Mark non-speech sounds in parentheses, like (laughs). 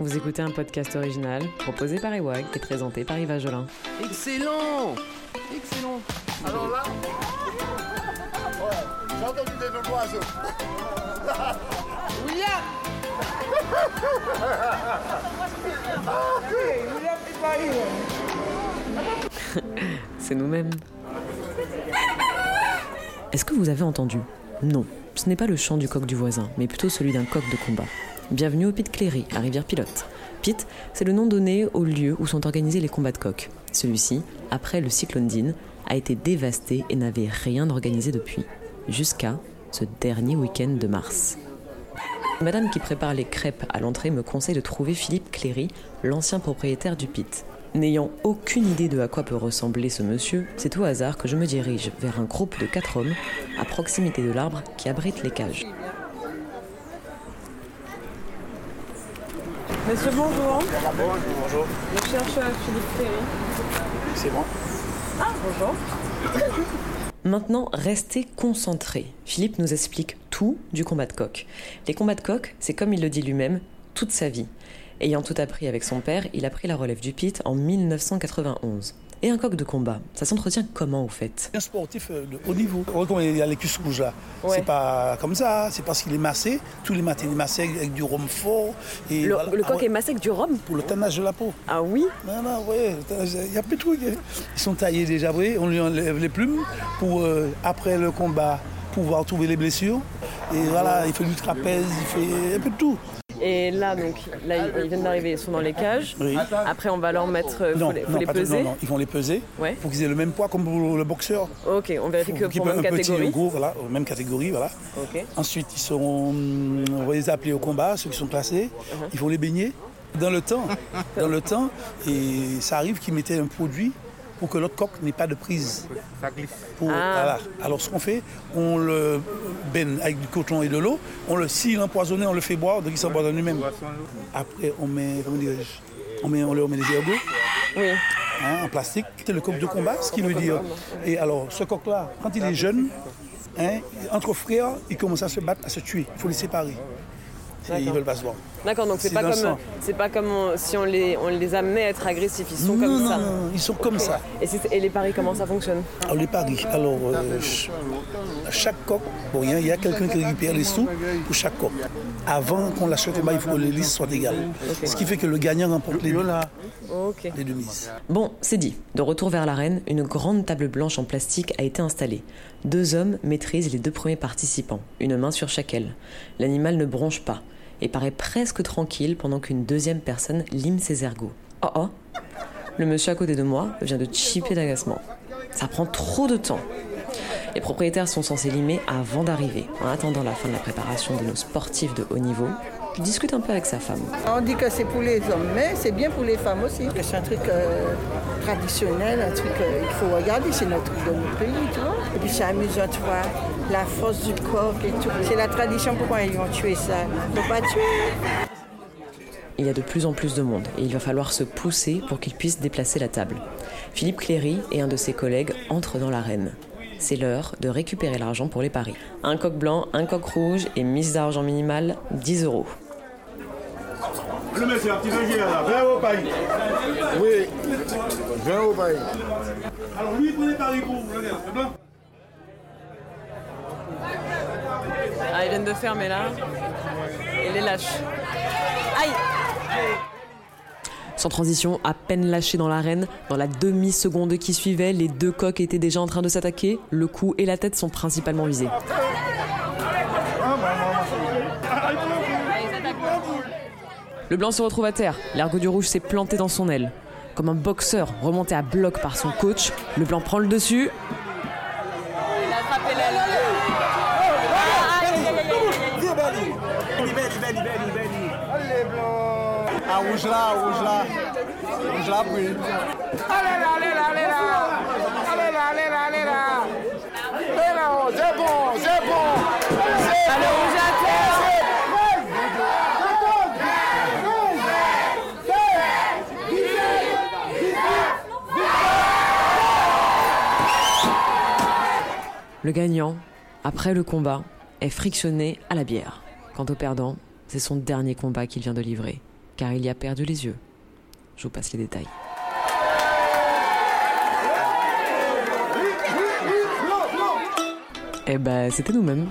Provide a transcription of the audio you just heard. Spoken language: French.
Vous écoutez un podcast original proposé par Ewag et présenté par Yves Jolin. Excellent Excellent Alors là, ouais, j'ai entendu des noms d'oiseaux. (laughs) William (laughs) C'est nous-mêmes. Est-ce que vous avez entendu? Non, ce n'est pas le chant du coq du voisin, mais plutôt celui d'un coq de combat. Bienvenue au Pit Cléry, à Rivière-Pilote. Pit, c'est le nom donné au lieu où sont organisés les combats de coqs. Celui-ci, après le cyclone Dean, a été dévasté et n'avait rien organisé depuis, jusqu'à ce dernier week-end de mars. Madame qui prépare les crêpes à l'entrée me conseille de trouver Philippe Cléry, l'ancien propriétaire du pit. N'ayant aucune idée de à quoi peut ressembler ce monsieur, c'est au hasard que je me dirige vers un groupe de quatre hommes à proximité de l'arbre qui abrite les cages. Monsieur, bonjour. Bonjour, bonjour. Je cherche euh, Philippe Ferry. C'est bon Ah, bonjour. Maintenant, restez concentrés. Philippe nous explique tout du combat de coq. Les combats de coq, c'est comme il le dit lui-même, toute sa vie. Ayant tout appris avec son père, il a pris la relève du pit en 1991. Et un coq de combat, ça s'entretient comment au fait? Un sportif euh, de haut niveau. Quand il y a les cuisses rouges là, Ouais. c'est pas comme ça, c'est parce qu'il est massé. Tous les matins, il est massé avec, du rhum fort. Et Le, voilà. le Ah coq ouais, est massé avec du rhum? Pour le tannage de la peau. Ah oui? Non, non, ouais, il y a plus de trucs. hein. Ils sont taillés déjà, oui. On lui enlève les plumes pour, euh, après le combat, pouvoir trouver les blessures. Et voilà, il fait du trapèze, il fait un peu de tout. Et là, donc, là, ils viennent d'arriver, ils sont dans les cages. Oui. Après, on va leur mettre. euh, faut Non, les, faut non, les ils vont les peser Ouais. pour qu'ils aient le même poids comme pour le boxeur. Ok, on vérifie que pour même un petit, catégorie. gros, voilà, même catégorie, voilà. Ok. Ensuite, ils seront, on va les appeler au combat, ceux qui sont classés. Uh-huh. Ils vont les baigner dans le temps. Dans le temps, et ça arrive qu'ils mettaient un produit pour que l'autre coq n'ait pas de prise. Pour- Ah. voilà. Alors, ce qu'on fait, on le baigne avec du coton et de l'eau. On le, s'il empoisonné, on le fait boire, donc il s'empoisonne lui-même. Après, on met, comment dirais-je, on met, on leur met des ergots Oui. hein, en plastique. C'est le coq de combat, ce qui veut dire. Et alors, ce coq-là, quand il est jeune, hein, entre frères, il commence à se battre, à se tuer. Il faut les séparer. Et ils veulent pas se voir. D'accord, donc c'est pas comme, c'est pas comme on- si on les, on les amenait à être agressifs. Ils sont non, comme non, ça. non, ils sont comme ça. Et, c'est- et les paris, comment ça fonctionne? Alors, les paris, alors, euh, ch- chaque coq, bon, il y a- il y a, quelqu'un qui récupère les sous pour chaque coq. Avant qu'on l'achète il faut que les listes soient égales. Ce qui fait que le gagnant remporte les, deux mises. Bon, c'est dit. De retour vers l'arène, une grande table blanche en plastique a été installée. Deux hommes maîtrisent les deux premiers participants, une main sur chaque aile. L'animal ne bronche pas et paraît presque tranquille pendant qu'une deuxième personne lime ses ergots. Oh oh Le monsieur à côté de moi vient de chipper d'agacement. Ça prend trop de temps. Les propriétaires sont censés limer avant d'arriver. En attendant la fin de la préparation de nos sportifs de haut niveau, je discute un peu avec sa femme. On dit que c'est pour les hommes, mais c'est bien pour les femmes aussi. Que C'est un truc euh, traditionnel, un truc qu'il faut regarder, c'est notre truc de notre pays, tu vois. Et puis c'est amusant, tu vois, la force du coq et tout. C'est la tradition, pourquoi ils vont tuer ça Faut pas tuer. Il y a de plus en plus de monde et il va falloir se pousser pour qu'ils puissent déplacer la table. Philippe Cléry et un de ses collègues entrent dans l'arène. C'est l'heure de récupérer l'argent pour les paris. Un coq blanc, un coq rouge et mise d'argent minimale 10 euros. Le monsieur, un petit peu là, viens au pays. Oui, viens au pays. Alors lui, prenez par les groupes, regarde, c'est blanc. Ils viennent de fermer là. Et les lâches. Aïe Sans transition, à peine lâché dans l'arène, dans la demi-seconde qui suivait, les deux coqs étaient déjà en train de s'attaquer. Le cou et la tête sont principalement visés. Le blanc se retrouve à terre. L'ergot du rouge s'est planté dans son aile. Comme un boxeur remonté à bloc par son coach, le blanc prend le dessus. Ah, rouge là, rouge là. Rouge là, oui. Allez là, allez là, allez là. Allez là, allez là, allez là. Allez là, c'est bon, c'est bon. C'est Allez, rouge à terre Le gagnant, après le combat, est frictionné à la bière. Quant au perdant, c'est son dernier combat qu'il vient de livrer. car il y a perdu les yeux. Je vous passe les détails. Eh ben, c'était nous-mêmes.